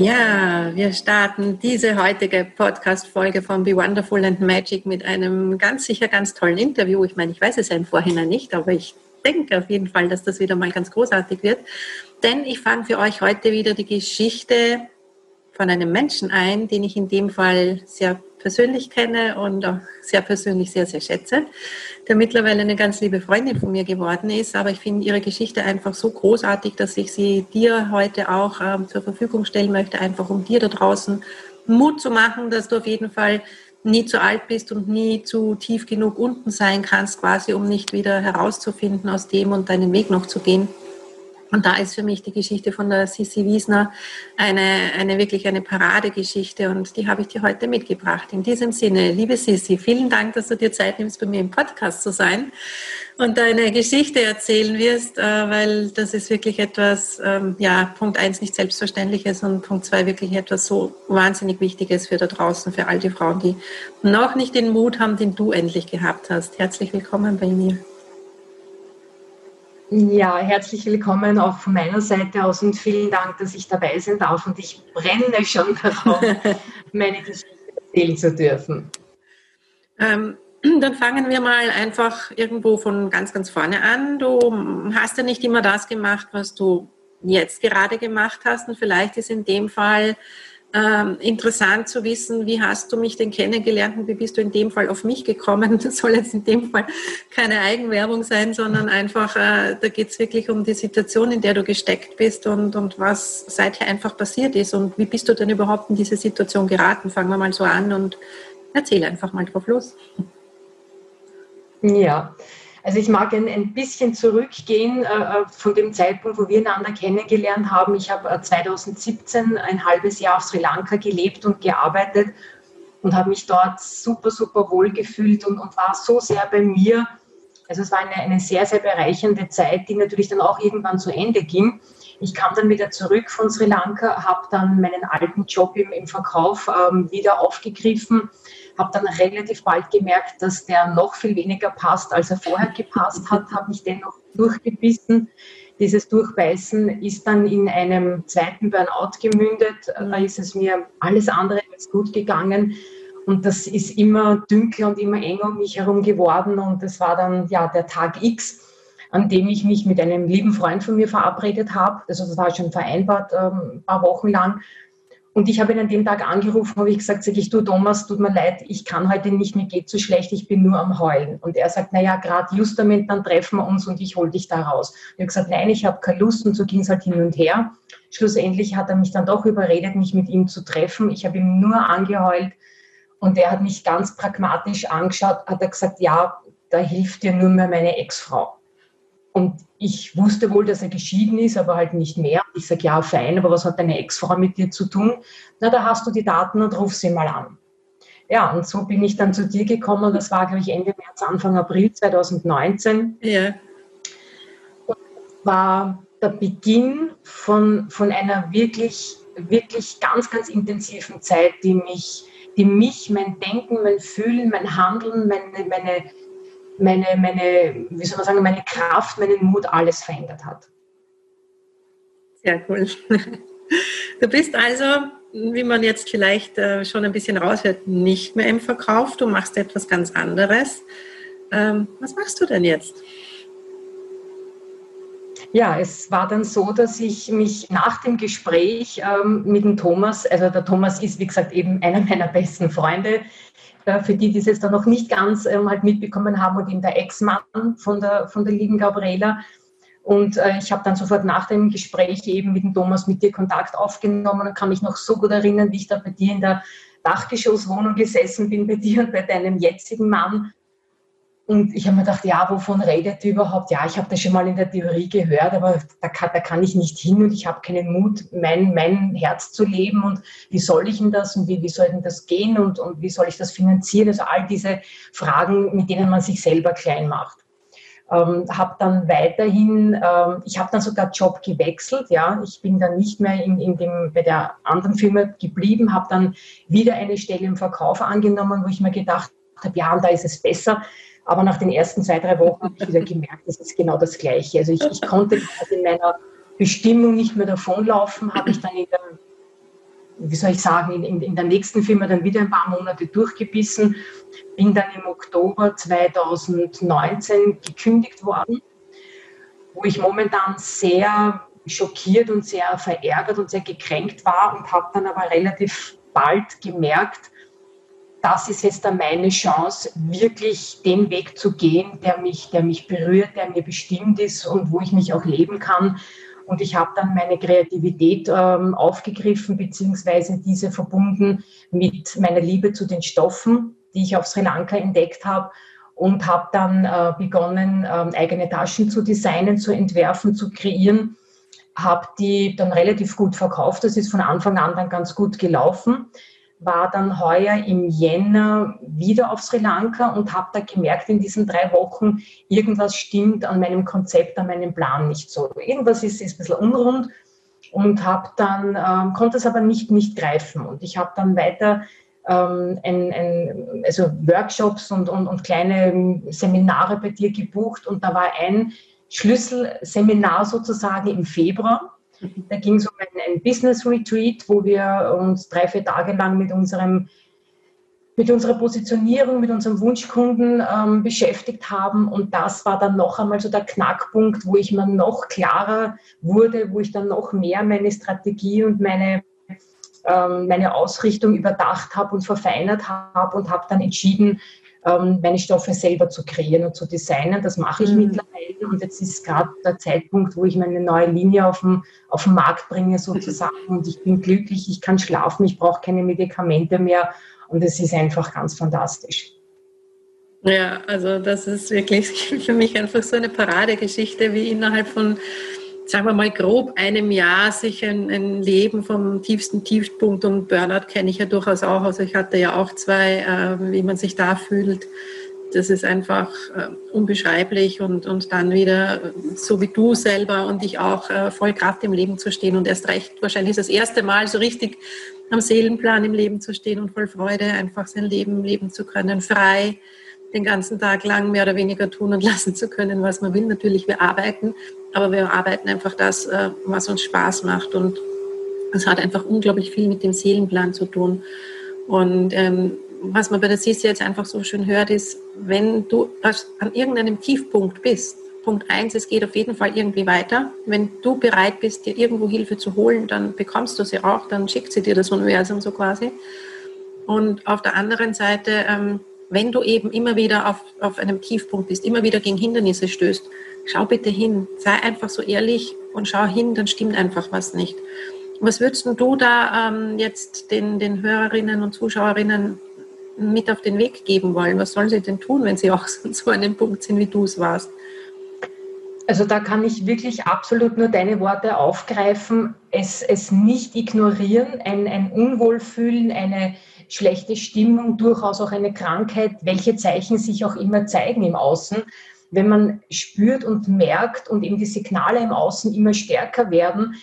Ja, wir starten diese heutige Podcast-Folge von Be Wonderful and Magic mit einem ganz sicher ganz tollen Interview. Ich meine, ich weiß es ja im Vorhinein nicht, aber ich denke auf jeden Fall, dass das wieder mal ganz großartig wird. Denn ich fange für euch heute wieder die Geschichte von einem Menschen ein, den ich in dem Fall sehr persönlich kenne und auch sehr persönlich sehr, sehr schätze, der mittlerweile eine ganz liebe Freundin von mir geworden ist. Aber ich finde ihre Geschichte einfach so großartig, dass ich sie dir heute auch ähm, zur Verfügung stellen möchte, einfach um dir da draußen Mut zu machen, dass du auf jeden Fall nie zu alt bist und nie zu tief genug unten sein kannst, quasi um nicht wieder herauszufinden aus dem und deinen Weg noch zu gehen. Und da ist für mich die Geschichte von der Sissi Wiesner eine, eine wirklich eine Paradegeschichte und die habe ich dir heute mitgebracht. In diesem Sinne, liebe Sissi, vielen Dank, dass du dir Zeit nimmst, bei mir im Podcast zu sein und deine Geschichte erzählen wirst, äh, weil das ist wirklich etwas, ähm, ja, Punkt eins nicht selbstverständliches und Punkt zwei wirklich etwas so wahnsinnig Wichtiges für da draußen, für all die Frauen, die noch nicht den Mut haben, den du endlich gehabt hast. Herzlich willkommen bei mir. Ja, herzlich willkommen auch von meiner Seite aus und vielen Dank, dass ich dabei sein darf und ich brenne schon darauf, meine Geschichte erzählen zu dürfen. Ähm, dann fangen wir mal einfach irgendwo von ganz, ganz vorne an. Du hast ja nicht immer das gemacht, was du jetzt gerade gemacht hast und vielleicht ist in dem Fall ähm, interessant zu wissen, wie hast du mich denn kennengelernt und wie bist du in dem Fall auf mich gekommen. Das soll jetzt in dem Fall keine Eigenwerbung sein, sondern einfach, äh, da geht es wirklich um die Situation, in der du gesteckt bist und, und was seither einfach passiert ist und wie bist du denn überhaupt in diese Situation geraten. Fangen wir mal so an und erzähl einfach mal drauf los. Ja, also ich mag ein, ein bisschen zurückgehen äh, äh, von dem Zeitpunkt, wo wir einander kennengelernt haben. Ich habe äh, 2017 ein halbes Jahr auf Sri Lanka gelebt und gearbeitet und habe mich dort super, super wohl gefühlt und, und war so sehr bei mir. Also es war eine, eine sehr, sehr bereichernde Zeit, die natürlich dann auch irgendwann zu Ende ging. Ich kam dann wieder zurück von Sri Lanka, habe dann meinen alten Job im, im Verkauf ähm, wieder aufgegriffen habe dann relativ bald gemerkt, dass der noch viel weniger passt, als er vorher gepasst hat, habe mich dennoch durchgebissen. Dieses Durchbeißen ist dann in einem zweiten Burnout gemündet. Da ist es mir alles andere als gut gegangen. Und das ist immer dunkler und immer enger um mich herum geworden. Und das war dann ja der Tag X, an dem ich mich mit einem lieben Freund von mir verabredet habe. Also das war schon vereinbart, ähm, ein paar Wochen lang. Und ich habe ihn an dem Tag angerufen, habe ich gesagt, sag ich, du Thomas, tut mir leid, ich kann heute nicht, mir geht so schlecht, ich bin nur am Heulen. Und er sagt, naja, gerade justament, dann treffen wir uns und ich hole dich da raus. ich habe gesagt, nein, ich habe keine Lust und so ging es halt hin und her. Schlussendlich hat er mich dann doch überredet, mich mit ihm zu treffen. Ich habe ihm nur angeheult und er hat mich ganz pragmatisch angeschaut, hat er gesagt, ja, da hilft dir nur mehr meine Ex-Frau. Und ich wusste wohl, dass er geschieden ist, aber halt nicht mehr. Ich sage, ja, fein, aber was hat deine Ex-Frau mit dir zu tun? Na, da hast du die Daten und ruf sie mal an. Ja, und so bin ich dann zu dir gekommen. Das war, glaube ich, Ende März, Anfang April 2019. Ja. Und war der Beginn von, von einer wirklich, wirklich ganz, ganz intensiven Zeit, die mich, die mich, mein Denken, mein Fühlen, mein Handeln, meine, meine, meine, meine, wie soll man sagen, meine Kraft, meinen Mut, alles verändert hat. Sehr cool. Du bist also, wie man jetzt vielleicht äh, schon ein bisschen raushört, nicht mehr im Verkauf. Du machst etwas ganz anderes. Ähm, was machst du denn jetzt? Ja, es war dann so, dass ich mich nach dem Gespräch ähm, mit dem Thomas, also der Thomas ist, wie gesagt, eben einer meiner besten Freunde, für die, die es dann noch nicht ganz ähm, halt mitbekommen haben und eben der Ex-Mann von der, von der lieben Gabriela. Und äh, ich habe dann sofort nach dem Gespräch eben mit dem Thomas mit dir Kontakt aufgenommen und kann mich noch so gut erinnern, wie ich da bei dir in der Dachgeschosswohnung gesessen bin, bei dir und bei deinem jetzigen Mann und ich habe mir gedacht, ja, wovon redet ihr überhaupt? Ja, ich habe das schon mal in der Theorie gehört, aber da kann, da kann ich nicht hin und ich habe keinen Mut, mein, mein Herz zu leben. Und wie soll ich denn das und wie, wie soll denn das gehen und, und wie soll ich das finanzieren? Also all diese Fragen, mit denen man sich selber klein macht. Ähm, habe dann weiterhin, ähm, ich habe dann sogar Job gewechselt, ja, ich bin dann nicht mehr in, in dem, bei der anderen Firma geblieben, habe dann wieder eine Stelle im Verkauf angenommen, wo ich mir gedacht habe, ja, und da ist es besser. Aber nach den ersten zwei, drei Wochen habe ich wieder gemerkt, das ist genau das Gleiche. Also ich, ich konnte in meiner Bestimmung nicht mehr davonlaufen, habe ich dann in der, wie soll ich sagen, in, in, der nächsten Firma dann wieder ein paar Monate durchgebissen, bin dann im Oktober 2019 gekündigt worden, wo ich momentan sehr schockiert und sehr verärgert und sehr gekränkt war und habe dann aber relativ bald gemerkt, das ist jetzt dann meine Chance, wirklich den Weg zu gehen, der mich, der mich berührt, der mir bestimmt ist und wo ich mich auch leben kann. Und ich habe dann meine Kreativität ähm, aufgegriffen, beziehungsweise diese verbunden mit meiner Liebe zu den Stoffen, die ich auf Sri Lanka entdeckt habe. Und habe dann äh, begonnen, äh, eigene Taschen zu designen, zu entwerfen, zu kreieren. Habe die dann relativ gut verkauft. Das ist von Anfang an dann ganz gut gelaufen war dann heuer im Jänner wieder auf Sri Lanka und habe da gemerkt in diesen drei Wochen, irgendwas stimmt an meinem Konzept, an meinem Plan nicht so. Irgendwas ist, ist ein bisschen unrund und habe dann, ähm, konnte es aber nicht, nicht greifen. Und ich habe dann weiter ähm, ein, ein, also Workshops und, und, und kleine Seminare bei dir gebucht und da war ein Schlüsselseminar sozusagen im Februar da ging es um ein, ein Business Retreat, wo wir uns drei, vier Tage lang mit unserem mit unserer Positionierung, mit unserem Wunschkunden ähm, beschäftigt haben. Und das war dann noch einmal so der Knackpunkt, wo ich mir noch klarer wurde, wo ich dann noch mehr meine Strategie und meine, ähm, meine Ausrichtung überdacht habe und verfeinert habe und habe dann entschieden, ähm, meine Stoffe selber zu kreieren und zu designen. Das mache ich mhm. mittlerweile und jetzt ist gerade der Zeitpunkt, wo ich meine neue Linie auf den, auf den Markt bringe sozusagen und ich bin glücklich, ich kann schlafen, ich brauche keine Medikamente mehr und es ist einfach ganz fantastisch. Ja, also das ist wirklich für mich einfach so eine Paradegeschichte, wie innerhalb von sagen wir mal grob einem Jahr sich ein, ein, Leben vom tiefsten Tiefpunkt und Burnout kenne ich ja durchaus auch. Also ich hatte ja auch zwei, äh, wie man sich da fühlt. Das ist einfach äh, unbeschreiblich und, und dann wieder, so wie du selber und ich auch, äh, voll Kraft im Leben zu stehen und erst recht, wahrscheinlich das erste Mal so richtig am Seelenplan im Leben zu stehen und voll Freude einfach sein Leben leben zu können, frei den ganzen Tag lang mehr oder weniger tun und lassen zu können, was man will. Natürlich, wir arbeiten, aber wir arbeiten einfach das, äh, was uns Spaß macht. Und es hat einfach unglaublich viel mit dem Seelenplan zu tun. Und ähm, was man bei der CIS jetzt einfach so schön hört, ist, wenn du an irgendeinem Tiefpunkt bist, Punkt eins, es geht auf jeden Fall irgendwie weiter. Wenn du bereit bist, dir irgendwo Hilfe zu holen, dann bekommst du sie auch, dann schickt sie dir das Universum so quasi. Und auf der anderen Seite, ähm, wenn du eben immer wieder auf, auf einem Tiefpunkt bist, immer wieder gegen Hindernisse stößt, schau bitte hin, sei einfach so ehrlich und schau hin, dann stimmt einfach was nicht. Was würdest du da ähm, jetzt den, den Hörerinnen und Zuschauerinnen mit auf den Weg geben wollen? Was sollen sie denn tun, wenn sie auch so an dem Punkt sind, wie du es warst? Also da kann ich wirklich absolut nur deine Worte aufgreifen, es, es nicht ignorieren, ein, ein Unwohlfühlen, eine schlechte Stimmung, durchaus auch eine Krankheit, welche Zeichen sich auch immer zeigen im Außen. Wenn man spürt und merkt und eben die Signale im Außen immer stärker werden,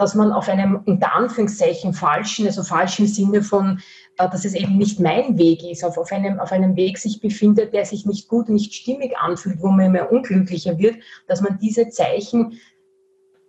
dass man auf einem unter Anführungszeichen falschen, also falschen Sinne von äh, dass es eben nicht mein Weg ist, auf, auf, einem, auf einem Weg sich befindet, der sich nicht gut, nicht stimmig anfühlt, wo man immer unglücklicher wird, dass man diese Zeichen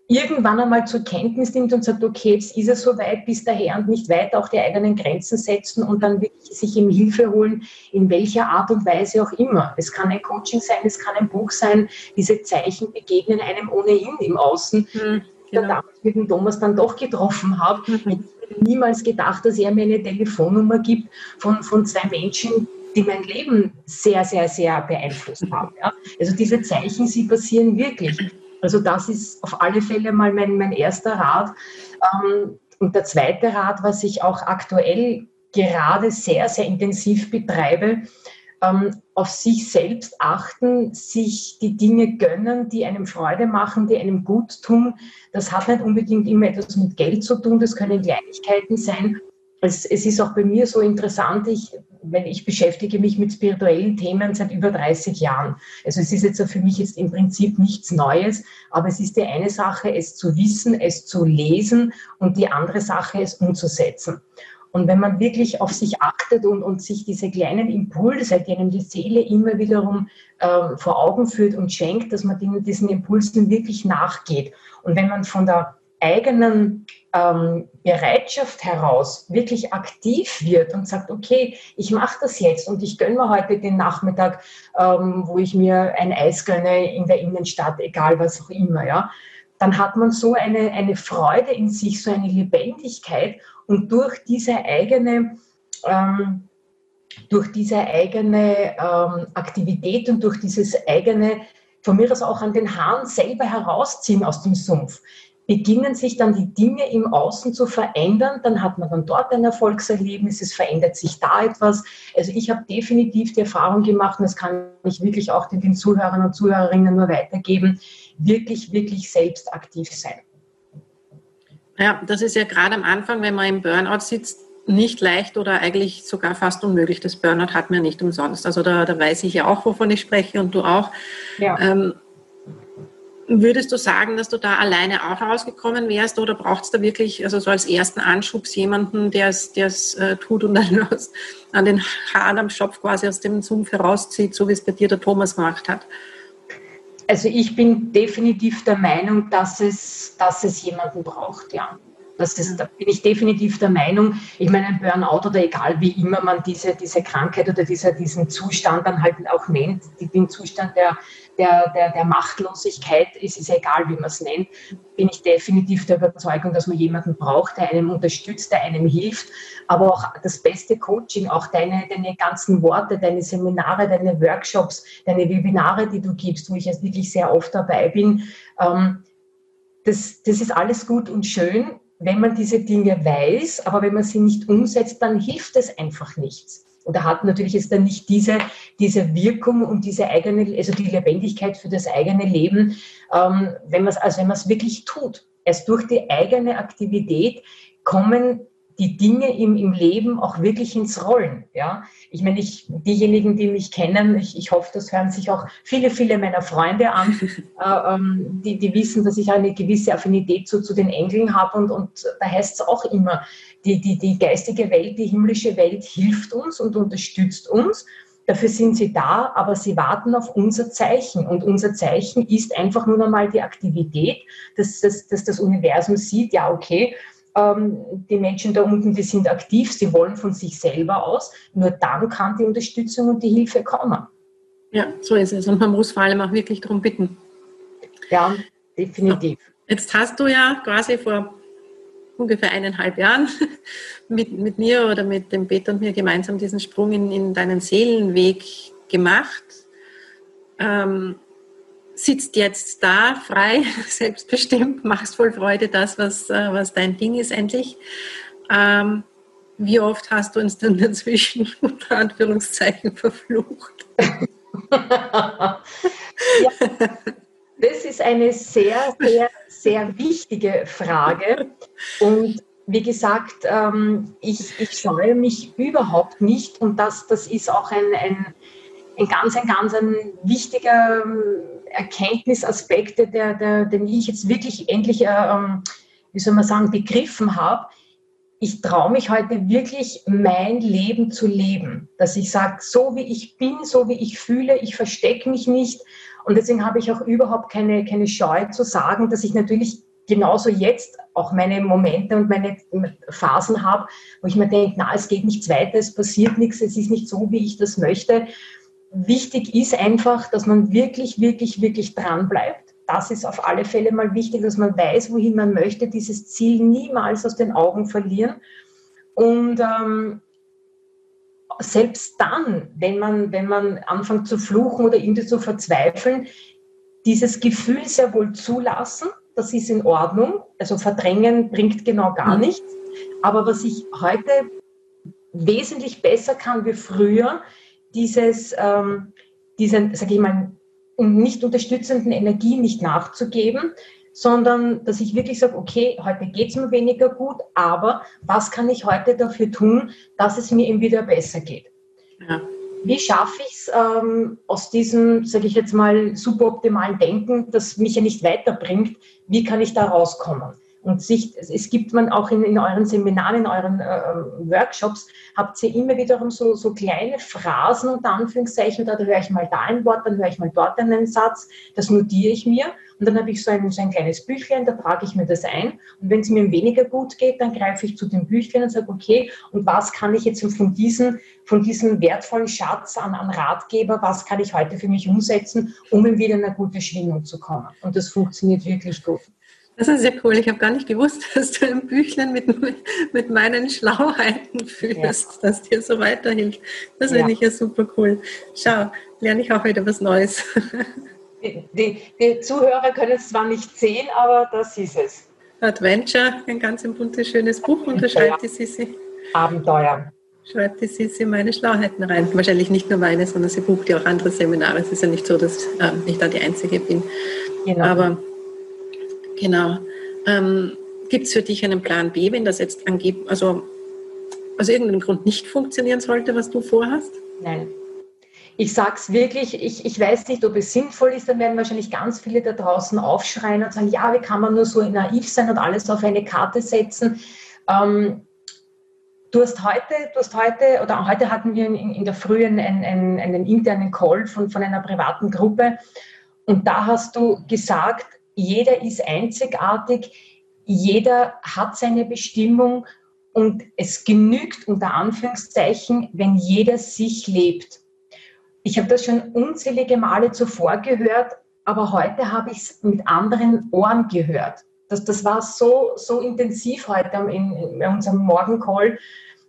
irgendwann einmal zur Kenntnis nimmt und sagt, okay, jetzt ist es soweit bis daher und nicht weiter auch die eigenen Grenzen setzen und dann wirklich sich ihm Hilfe holen, in welcher Art und Weise auch immer. Es kann ein Coaching sein, es kann ein Buch sein. Diese Zeichen begegnen einem ohnehin im Außen. Mhm, genau. damals mit dem Thomas dann doch getroffen habe. Mhm niemals gedacht, dass er mir eine Telefonnummer gibt von, von zwei Menschen, die mein Leben sehr, sehr, sehr beeinflusst haben. Ja? Also diese Zeichen, sie passieren wirklich. Also das ist auf alle Fälle mal mein, mein erster Rat. Ähm, und der zweite Rat, was ich auch aktuell gerade sehr, sehr intensiv betreibe, ähm, auf sich selbst achten, sich die Dinge gönnen, die einem Freude machen, die einem gut tun. Das hat nicht unbedingt immer etwas mit Geld zu tun, das können Kleinigkeiten sein. Es, es ist auch bei mir so interessant, ich, wenn ich beschäftige mich mit spirituellen Themen seit über 30 Jahren. Also es ist jetzt für mich jetzt im Prinzip nichts Neues, aber es ist die eine Sache, es zu wissen, es zu lesen und die andere Sache, es umzusetzen. Und wenn man wirklich auf sich achtet und, und sich diese kleinen Impulse, die einem die Seele immer wiederum äh, vor Augen führt und schenkt, dass man den, diesen Impulsen wirklich nachgeht. Und wenn man von der eigenen ähm, Bereitschaft heraus wirklich aktiv wird und sagt, okay, ich mache das jetzt und ich gönne mir heute den Nachmittag, ähm, wo ich mir ein Eis gönne in der Innenstadt, egal was auch immer, ja, dann hat man so eine, eine Freude in sich, so eine Lebendigkeit und durch diese eigene, ähm, durch diese eigene ähm, Aktivität und durch dieses eigene, von mir aus auch an den Haaren selber herausziehen aus dem Sumpf, beginnen sich dann die Dinge im Außen zu verändern, dann hat man dann dort ein Erfolgserlebnis, es verändert sich da etwas. Also ich habe definitiv die Erfahrung gemacht, und das kann ich wirklich auch den Zuhörern und Zuhörerinnen nur weitergeben, wirklich, wirklich selbst aktiv sein. Ja, das ist ja gerade am Anfang, wenn man im Burnout sitzt, nicht leicht oder eigentlich sogar fast unmöglich. Das Burnout hat mir nicht umsonst. Also da, da weiß ich ja auch, wovon ich spreche und du auch. Ja. Ähm, würdest du sagen, dass du da alleine auch rausgekommen wärst oder braucht es da wirklich, also so als ersten Anschubs jemanden, der es äh, tut und dann aus, an den Haaren am Schopf quasi aus dem Sumpf herauszieht, so wie es bei dir der Thomas gemacht hat? Also ich bin definitiv der Meinung, dass es, dass es jemanden braucht, ja. Das ist, da bin ich definitiv der Meinung. Ich meine, ein Burnout oder egal wie immer man diese, diese Krankheit oder dieser, diesen Zustand dann halt auch nennt, den Zustand der, der, der, der Machtlosigkeit, ist es egal, wie man es nennt, bin ich definitiv der Überzeugung, dass man jemanden braucht, der einem unterstützt, der einem hilft. Aber auch das beste Coaching, auch deine, deine ganzen Worte, deine Seminare, deine Workshops, deine Webinare, die du gibst, wo ich jetzt wirklich sehr oft dabei bin, ähm, das, das ist alles gut und schön, wenn man diese Dinge weiß, aber wenn man sie nicht umsetzt, dann hilft es einfach nichts. Und er hat natürlich jetzt dann nicht diese, diese Wirkung und diese eigene, also die Lebendigkeit für das eigene Leben, ähm, wenn man es, also wenn man es wirklich tut. Erst durch die eigene Aktivität kommen die Dinge im, im Leben auch wirklich ins Rollen. Ja? Ich meine, ich, diejenigen, die mich kennen, ich, ich hoffe, das hören sich auch viele, viele meiner Freunde an, äh, ähm, die, die wissen, dass ich eine gewisse Affinität zu, zu den Engeln habe und, und da heißt es auch immer, die, die, die geistige Welt, die himmlische Welt hilft uns und unterstützt uns. Dafür sind sie da, aber sie warten auf unser Zeichen. Und unser Zeichen ist einfach nur einmal die Aktivität, dass, dass, dass das Universum sieht, ja, okay, ähm, die Menschen da unten, die sind aktiv, sie wollen von sich selber aus. Nur dann kann die Unterstützung und die Hilfe kommen. Ja, so ist es. Und man muss vor allem auch wirklich darum bitten. Ja, definitiv. Jetzt hast du ja quasi vor ungefähr eineinhalb Jahren mit, mit mir oder mit dem Peter und mir gemeinsam diesen Sprung in, in deinen Seelenweg gemacht. Ähm, sitzt jetzt da frei, selbstbestimmt, machst voll Freude das, was, äh, was dein Ding ist endlich. Ähm, wie oft hast du uns denn dazwischen unter Anführungszeichen verflucht? ja, das ist eine sehr, sehr, sehr wichtige Frage. Und wie gesagt, ähm, ich, ich scheue mich überhaupt nicht und das, das ist auch ein, ein, ein ganz, ein ganz ein wichtiger ähm, Erkenntnisaspekt, der, der, den ich jetzt wirklich endlich, äh, ähm, wie soll man sagen, begriffen habe. Ich traue mich heute wirklich, mein Leben zu leben. Dass ich sage, so wie ich bin, so wie ich fühle, ich verstecke mich nicht. Und deswegen habe ich auch überhaupt keine, keine Scheu zu sagen, dass ich natürlich genauso jetzt auch meine Momente und meine Phasen habe, wo ich mir denke, na, es geht nichts weiter, es passiert nichts, es ist nicht so, wie ich das möchte wichtig ist einfach, dass man wirklich, wirklich, wirklich dran bleibt. Das ist auf alle Fälle mal wichtig, dass man weiß, wohin man möchte, dieses Ziel niemals aus den Augen verlieren. Und ähm, selbst dann, wenn man, wenn man anfängt zu fluchen oder irgendwie zu verzweifeln, dieses Gefühl sehr wohl zulassen, das ist in Ordnung. Also verdrängen bringt genau gar mhm. nichts. Aber was ich heute wesentlich besser kann wie früher, dieses, ähm, diesen, sage ich mal, nicht unterstützenden Energien nicht nachzugeben, sondern dass ich wirklich sage, okay, heute geht es mir weniger gut, aber was kann ich heute dafür tun, dass es mir eben wieder besser geht? Ja. Wie schaffe ich es ähm, aus diesem, sage ich jetzt mal, suboptimalen Denken, das mich ja nicht weiterbringt, wie kann ich da rauskommen? Und sich, es gibt man auch in, in euren Seminaren, in euren äh, Workshops, habt ihr immer wiederum so, so kleine Phrasen unter Anführungszeichen, da höre ich mal da ein Wort, dann höre ich mal dort einen Satz, das notiere ich mir und dann habe ich so ein, so ein kleines Büchlein, da trage ich mir das ein und wenn es mir weniger gut geht, dann greife ich zu dem Büchlein und sage, okay, und was kann ich jetzt von diesem, von diesem wertvollen Schatz an, an Ratgeber, was kann ich heute für mich umsetzen, um wieder in eine gute Schwingung zu kommen. Und das funktioniert wirklich gut. Das ist sehr cool. Ich habe gar nicht gewusst, dass du ein Büchlein mit, mit meinen Schlauheiten führst, ja. das dir so weiterhilft. Das ja. finde ich ja super cool. Schau, lerne ich auch wieder was Neues. Die, die, die, Zuhörer können es zwar nicht sehen, aber das ist es. Adventure, ein ganz buntes, schönes Buch und da schreibt die Sissi. Abenteuer. Schreibt die Sissi meine Schlauheiten rein. Wahrscheinlich nicht nur meine, sondern sie bucht ja auch andere Seminare. Es ist ja nicht so, dass äh, ich da die Einzige bin. Genau. Aber Genau. Ähm, Gibt es für dich einen Plan B, wenn das jetzt angeblich, also aus irgendeinem Grund nicht funktionieren sollte, was du vorhast? Nein. Ich sage es wirklich, ich, ich weiß nicht, ob es sinnvoll ist, dann werden wahrscheinlich ganz viele da draußen aufschreien und sagen, ja, wie kann man nur so naiv sein und alles auf eine Karte setzen. Ähm, du hast heute, du hast heute, oder heute hatten wir in, in der Früh einen, einen, einen internen Call von, von einer privaten Gruppe und da hast du gesagt, jeder ist einzigartig, jeder hat seine Bestimmung und es genügt unter Anführungszeichen, wenn jeder sich lebt. Ich habe das schon unzählige Male zuvor gehört, aber heute habe ich es mit anderen Ohren gehört. Das, das war so, so intensiv heute in, in unserem Morgencall,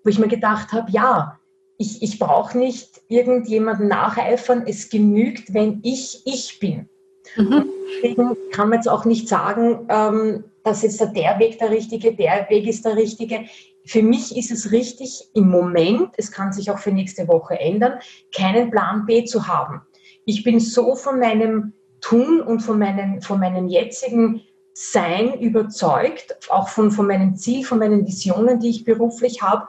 wo ich mir gedacht habe, ja, ich, ich brauche nicht irgendjemanden nacheifern, es genügt, wenn ich ich bin. Mhm. Deswegen kann man jetzt auch nicht sagen, ähm, dass jetzt der Weg der richtige, der Weg ist der richtige. Für mich ist es richtig, im Moment, es kann sich auch für nächste Woche ändern, keinen Plan B zu haben. Ich bin so von meinem Tun und von meinem, von meinem jetzigen Sein überzeugt, auch von, von meinem Ziel, von meinen Visionen, die ich beruflich habe,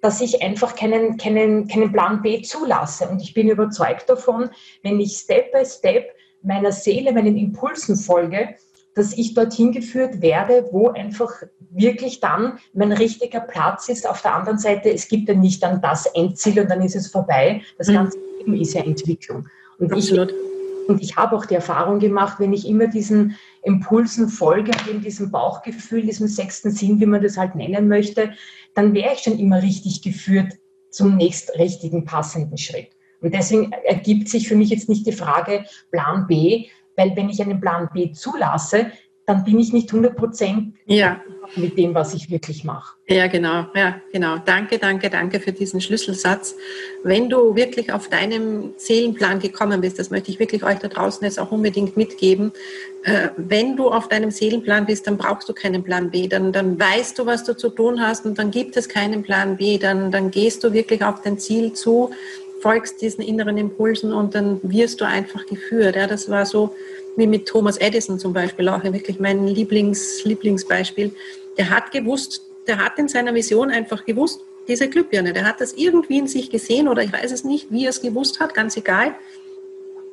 dass ich einfach keinen, keinen, keinen Plan B zulasse. Und ich bin überzeugt davon, wenn ich Step by Step meiner Seele, meinen Impulsen folge, dass ich dorthin geführt werde, wo einfach wirklich dann mein richtiger Platz ist. Auf der anderen Seite, es gibt ja nicht dann das Endziel und dann ist es vorbei. Das mhm. ganze Leben ist ja Entwicklung. Und Absolut. ich, und ich habe auch die Erfahrung gemacht, wenn ich immer diesen Impulsen folge, eben diesem Bauchgefühl, diesem sechsten Sinn, wie man das halt nennen möchte, dann wäre ich schon immer richtig geführt zum nächst richtigen passenden Schritt. Und deswegen ergibt sich für mich jetzt nicht die Frage Plan B, weil wenn ich einen Plan B zulasse, dann bin ich nicht 100 Prozent ja. mit dem, was ich wirklich mache. Ja, genau, ja, genau. Danke, danke, danke für diesen Schlüsselsatz. Wenn du wirklich auf deinem Seelenplan gekommen bist, das möchte ich wirklich euch da draußen jetzt auch unbedingt mitgeben, äh, wenn du auf deinem Seelenplan bist, dann brauchst du keinen Plan B, dann, dann weißt du, was du zu tun hast und dann gibt es keinen Plan B, dann, dann gehst du wirklich auf dein Ziel zu, folgst diesen inneren Impulsen und dann wirst du einfach geführt. Ja, das war so, wie mit Thomas Edison zum Beispiel, auch wirklich mein Lieblings, Lieblingsbeispiel. Der hat gewusst, der hat in seiner Vision einfach gewusst, diese Glühbirne, der hat das irgendwie in sich gesehen oder ich weiß es nicht, wie er es gewusst hat, ganz egal.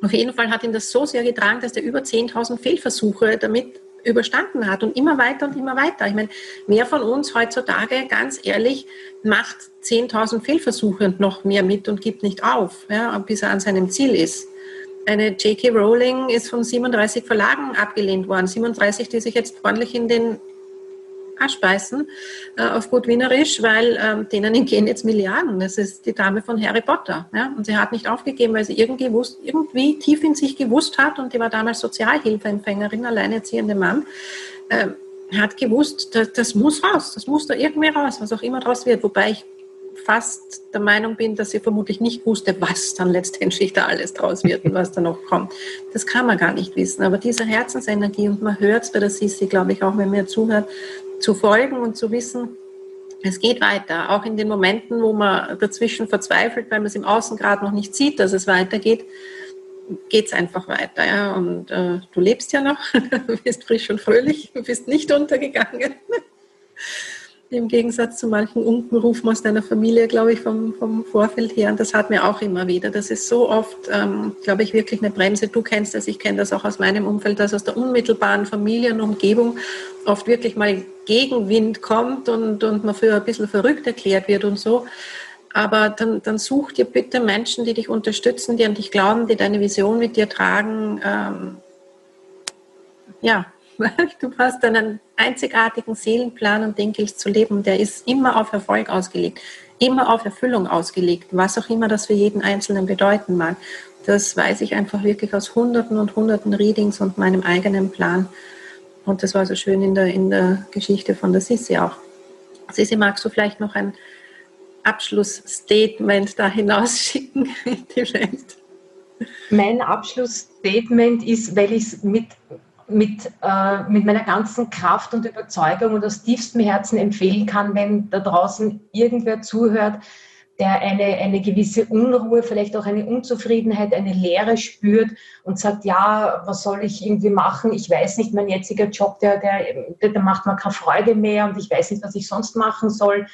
Auf jeden Fall hat ihn das so sehr getragen, dass er über 10.000 Fehlversuche damit überstanden hat und immer weiter und immer weiter. Ich meine, wer von uns heutzutage, ganz ehrlich, macht 10.000 Fehlversuche und noch mehr mit und gibt nicht auf, ja, bis er an seinem Ziel ist. Eine J.K. Rowling ist von 37 Verlagen abgelehnt worden. 37, die sich jetzt ordentlich in den Arsch beißen, äh, auf gut Wienerisch, weil ähm, denen entgehen jetzt Milliarden. Das ist die Dame von Harry Potter. Ja? Und sie hat nicht aufgegeben, weil sie irgendwie, wusste, irgendwie tief in sich gewusst hat, und die war damals Sozialhilfeempfängerin, alleinerziehende Mann, äh, hat gewusst, das, das muss raus, das muss da irgendwie raus, was auch immer draus wird. Wobei ich fast der Meinung bin, dass sie vermutlich nicht wusste, was dann letztendlich da alles draus wird und was da noch kommt. Das kann man gar nicht wissen. Aber diese Herzensenergie, und man hört es bei der Sissi, glaube ich, auch wenn man zuhört, zu folgen und zu wissen, es geht weiter. Auch in den Momenten, wo man dazwischen verzweifelt, weil man es im Außen gerade noch nicht sieht, dass es weitergeht, geht es einfach weiter. Ja? Und äh, du lebst ja noch, du bist frisch und fröhlich, du bist nicht untergegangen im Gegensatz zu manchen Unkenrufen aus deiner Familie, glaube ich, vom, vom Vorfeld her. Und das hat mir auch immer wieder. Das ist so oft, ähm, glaube ich, wirklich eine Bremse. Du kennst das, ich kenne das auch aus meinem Umfeld, dass aus der unmittelbaren Familienumgebung oft wirklich mal Gegenwind kommt und, und man für ein bisschen verrückt erklärt wird und so. Aber dann, dann such dir bitte Menschen, die dich unterstützen, die an dich glauben, die deine Vision mit dir tragen. Ähm, ja, Du hast einen einzigartigen Seelenplan und den gilt zu leben. Der ist immer auf Erfolg ausgelegt, immer auf Erfüllung ausgelegt, was auch immer das für jeden Einzelnen bedeuten mag. Das weiß ich einfach wirklich aus Hunderten und Hunderten Readings und meinem eigenen Plan. Und das war so schön in der, in der Geschichte von der Sissi auch. Sissi, magst du vielleicht noch ein Abschlussstatement da hinausschicken in die Welt? Mein Abschlussstatement ist, weil ich es mit mit, äh, mit meiner ganzen Kraft und Überzeugung und aus tiefstem Herzen empfehlen kann, wenn da draußen irgendwer zuhört, der eine, eine gewisse Unruhe, vielleicht auch eine Unzufriedenheit, eine Leere spürt und sagt, ja, was soll ich irgendwie machen? Ich weiß nicht, mein jetziger Job, der, der, der macht mir keine Freude mehr und ich weiß nicht, was ich sonst machen soll.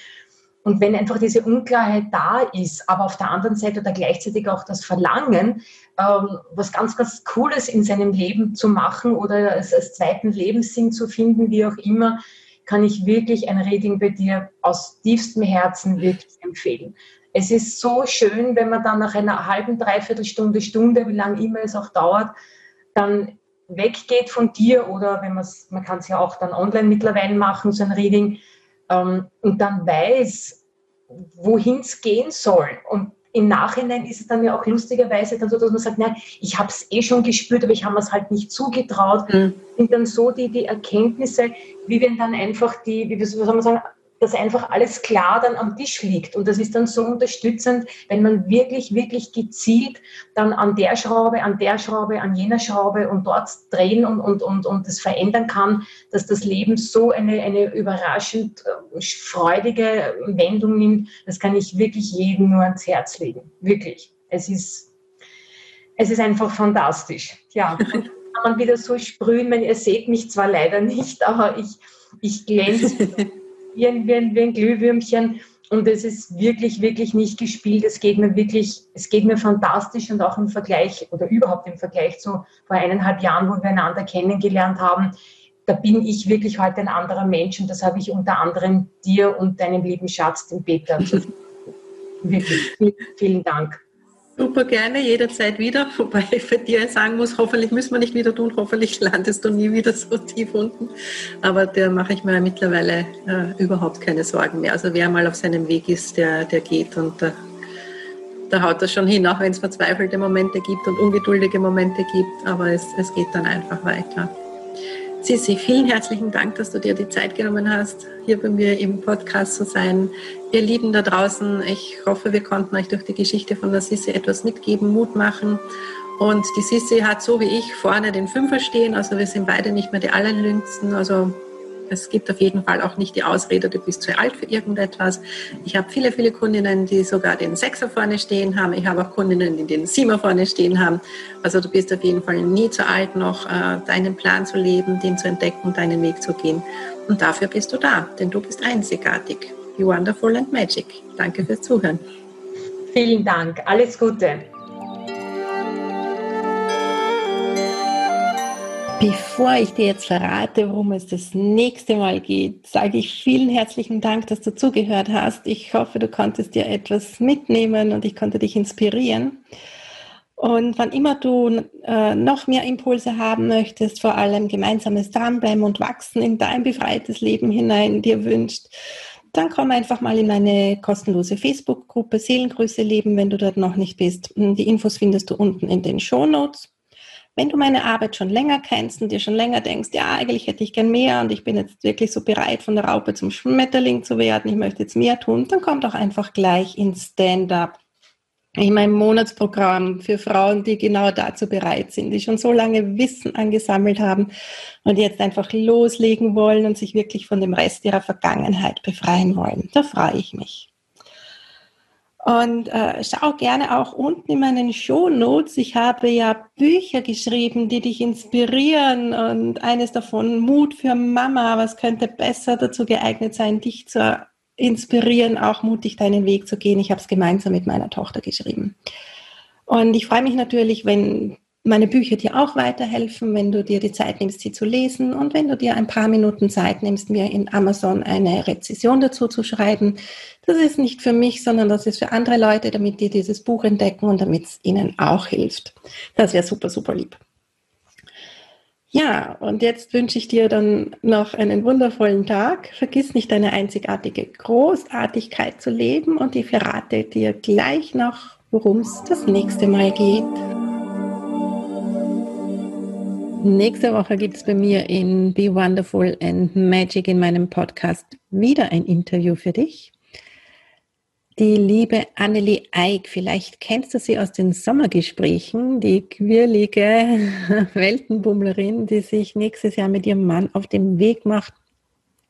Und wenn einfach diese Unklarheit da ist, aber auf der anderen Seite oder gleichzeitig auch das Verlangen, ähm, was ganz, ganz Cooles in seinem Leben zu machen oder als, als zweiten Lebenssinn zu finden, wie auch immer, kann ich wirklich ein Reading bei dir aus tiefstem Herzen wirklich empfehlen. Es ist so schön, wenn man dann nach einer halben, dreiviertel Stunde, Stunde, wie lange immer es auch dauert, dann weggeht von dir oder wenn man es, man kann es ja auch dann online mittlerweile machen, so ein Reading, ähm, und dann weiß, wohin es gehen soll. Und im Nachhinein ist es dann ja auch lustigerweise dann so, dass man sagt, nein, ich habe es eh schon gespürt, aber ich habe es halt nicht zugetraut. Mhm. Sind dann so die, die Erkenntnisse, wie wenn dann einfach die, wie soll man sagen, dass einfach alles klar dann am Tisch liegt. Und das ist dann so unterstützend, wenn man wirklich, wirklich gezielt dann an der Schraube, an der Schraube, an jener Schraube und dort drehen und, und, und, und das verändern kann, dass das Leben so eine, eine überraschend äh, freudige Wendung nimmt. Das kann ich wirklich jedem nur ans Herz legen. Wirklich. Es ist, es ist einfach fantastisch. Ja. Kann man wieder so sprühen. Wenn ihr seht mich zwar leider nicht, aber ich, ich glänze wie ein, wie ein, Glühwürmchen. Und es ist wirklich, wirklich nicht gespielt. Es geht mir wirklich, es geht mir fantastisch und auch im Vergleich oder überhaupt im Vergleich zu vor eineinhalb Jahren, wo wir einander kennengelernt haben, da bin ich wirklich heute ein anderer Mensch und das habe ich unter anderem dir und deinem lieben Schatz, dem Peter. wirklich, vielen Dank. Super gerne, jederzeit wieder. Wobei ich für dir sagen muss, hoffentlich müssen wir nicht wieder tun, hoffentlich landest du nie wieder so tief unten. Aber der mache ich mir mittlerweile äh, überhaupt keine Sorgen mehr. Also wer mal auf seinem Weg ist, der, der geht und äh, da haut das schon hin, auch wenn es verzweifelte Momente gibt und ungeduldige Momente gibt, aber es, es geht dann einfach weiter. Sissi, vielen herzlichen Dank, dass du dir die Zeit genommen hast, hier bei mir im Podcast zu sein. Ihr Lieben da draußen, ich hoffe, wir konnten euch durch die Geschichte von der Sissi etwas mitgeben, Mut machen. Und die Sissi hat so wie ich vorne den Fünfer stehen, also wir sind beide nicht mehr die allerjüngsten, also es gibt auf jeden Fall auch nicht die Ausrede, du bist zu alt für irgendetwas. Ich habe viele, viele Kundinnen, die sogar den Sechser vorne stehen haben. Ich habe auch Kundinnen, die den Siemer vorne stehen haben. Also du bist auf jeden Fall nie zu alt, noch äh, deinen Plan zu leben, den zu entdecken, deinen Weg zu gehen. Und dafür bist du da, denn du bist einzigartig. You wonderful and magic. Danke fürs Zuhören. Vielen Dank. Alles Gute. Bevor ich dir jetzt verrate, worum es das nächste Mal geht, sage ich vielen herzlichen Dank, dass du zugehört hast. Ich hoffe, du konntest dir etwas mitnehmen und ich konnte dich inspirieren. Und wann immer du äh, noch mehr Impulse haben möchtest, vor allem gemeinsames Dranbleiben und Wachsen in dein befreites Leben hinein dir wünscht, dann komm einfach mal in meine kostenlose Facebook-Gruppe Seelengrüße leben, wenn du dort noch nicht bist. Die Infos findest du unten in den Show Notes. Wenn du meine Arbeit schon länger kennst und dir schon länger denkst, ja, eigentlich hätte ich gern mehr und ich bin jetzt wirklich so bereit, von der Raupe zum Schmetterling zu werden, ich möchte jetzt mehr tun, dann komm doch einfach gleich ins Stand-up. In meinem Monatsprogramm für Frauen, die genau dazu bereit sind, die schon so lange Wissen angesammelt haben und jetzt einfach loslegen wollen und sich wirklich von dem Rest ihrer Vergangenheit befreien wollen. Da freue ich mich. Und äh, schau gerne auch unten in meinen Show Notes. Ich habe ja Bücher geschrieben, die dich inspirieren und eines davon Mut für Mama. Was könnte besser dazu geeignet sein, dich zu inspirieren, auch mutig deinen Weg zu gehen. Ich habe es gemeinsam mit meiner Tochter geschrieben. Und ich freue mich natürlich, wenn meine Bücher dir auch weiterhelfen, wenn du dir die Zeit nimmst, sie zu lesen und wenn du dir ein paar Minuten Zeit nimmst, mir in Amazon eine Rezession dazu zu schreiben. Das ist nicht für mich, sondern das ist für andere Leute, damit die dieses Buch entdecken und damit es ihnen auch hilft. Das wäre super, super lieb. Ja, und jetzt wünsche ich dir dann noch einen wundervollen Tag. Vergiss nicht deine einzigartige Großartigkeit zu leben und ich verrate dir gleich noch, worum es das nächste Mal geht. Nächste Woche gibt es bei mir in Be Wonderful and Magic in meinem Podcast wieder ein Interview für dich. Die liebe Annelie Eick, vielleicht kennst du sie aus den Sommergesprächen, die quirlige Weltenbummlerin, die sich nächstes Jahr mit ihrem Mann auf den Weg macht,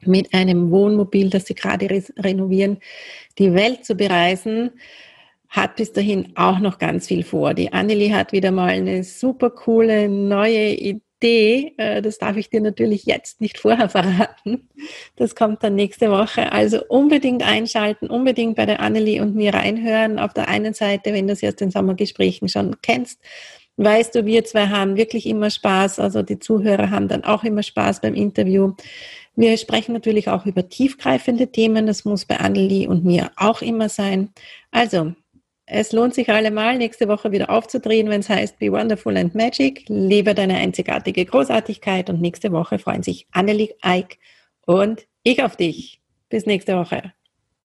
mit einem Wohnmobil, das sie gerade renovieren, die Welt zu bereisen hat bis dahin auch noch ganz viel vor. Die Annelie hat wieder mal eine super coole neue Idee. Äh, das darf ich dir natürlich jetzt nicht vorher verraten. Das kommt dann nächste Woche. Also unbedingt einschalten, unbedingt bei der Annelie und mir reinhören. Auf der einen Seite, wenn du sie aus den Sommergesprächen schon kennst, weißt du, wir zwei haben wirklich immer Spaß. Also die Zuhörer haben dann auch immer Spaß beim Interview. Wir sprechen natürlich auch über tiefgreifende Themen. Das muss bei Annelie und mir auch immer sein. Also es lohnt sich allemal, nächste Woche wieder aufzudrehen, wenn es heißt Be Wonderful and Magic. Lebe deine einzigartige Großartigkeit und nächste Woche freuen sich Annelie Eick und ich auf dich. Bis nächste Woche.